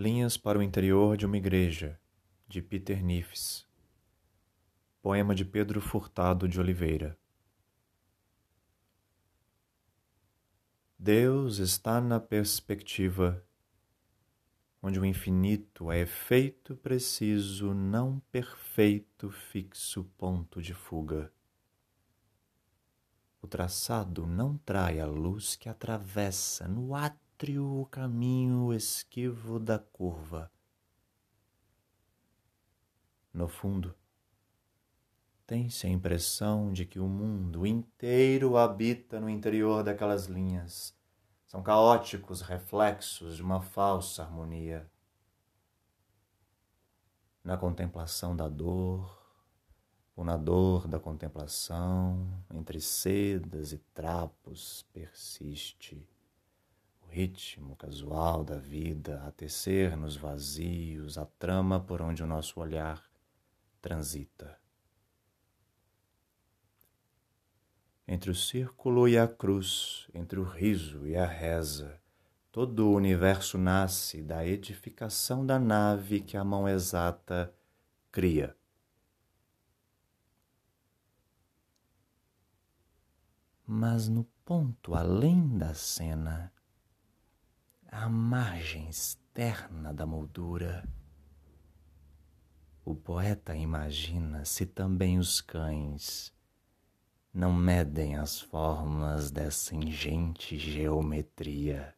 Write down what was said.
Linhas para o interior de uma igreja, de Peter Nifes. Poema de Pedro Furtado de Oliveira. Deus está na perspectiva, onde o infinito é efeito preciso, não perfeito, fixo ponto de fuga. O traçado não trai a luz que atravessa no átrio o caminho esquivo da curva. No fundo, tem-se a impressão de que o mundo inteiro habita no interior daquelas linhas. São caóticos reflexos de uma falsa harmonia. Na contemplação da dor, ou na dor da contemplação, entre sedas e trapos, persiste ritmo casual da vida a tecer nos vazios a trama por onde o nosso olhar transita. Entre o círculo e a cruz, entre o riso e a reza, todo o universo nasce da edificação da nave que a mão exata cria. Mas no ponto além da cena, à margem externa da moldura, o poeta imagina se também os cães não medem as formas dessa ingente geometria.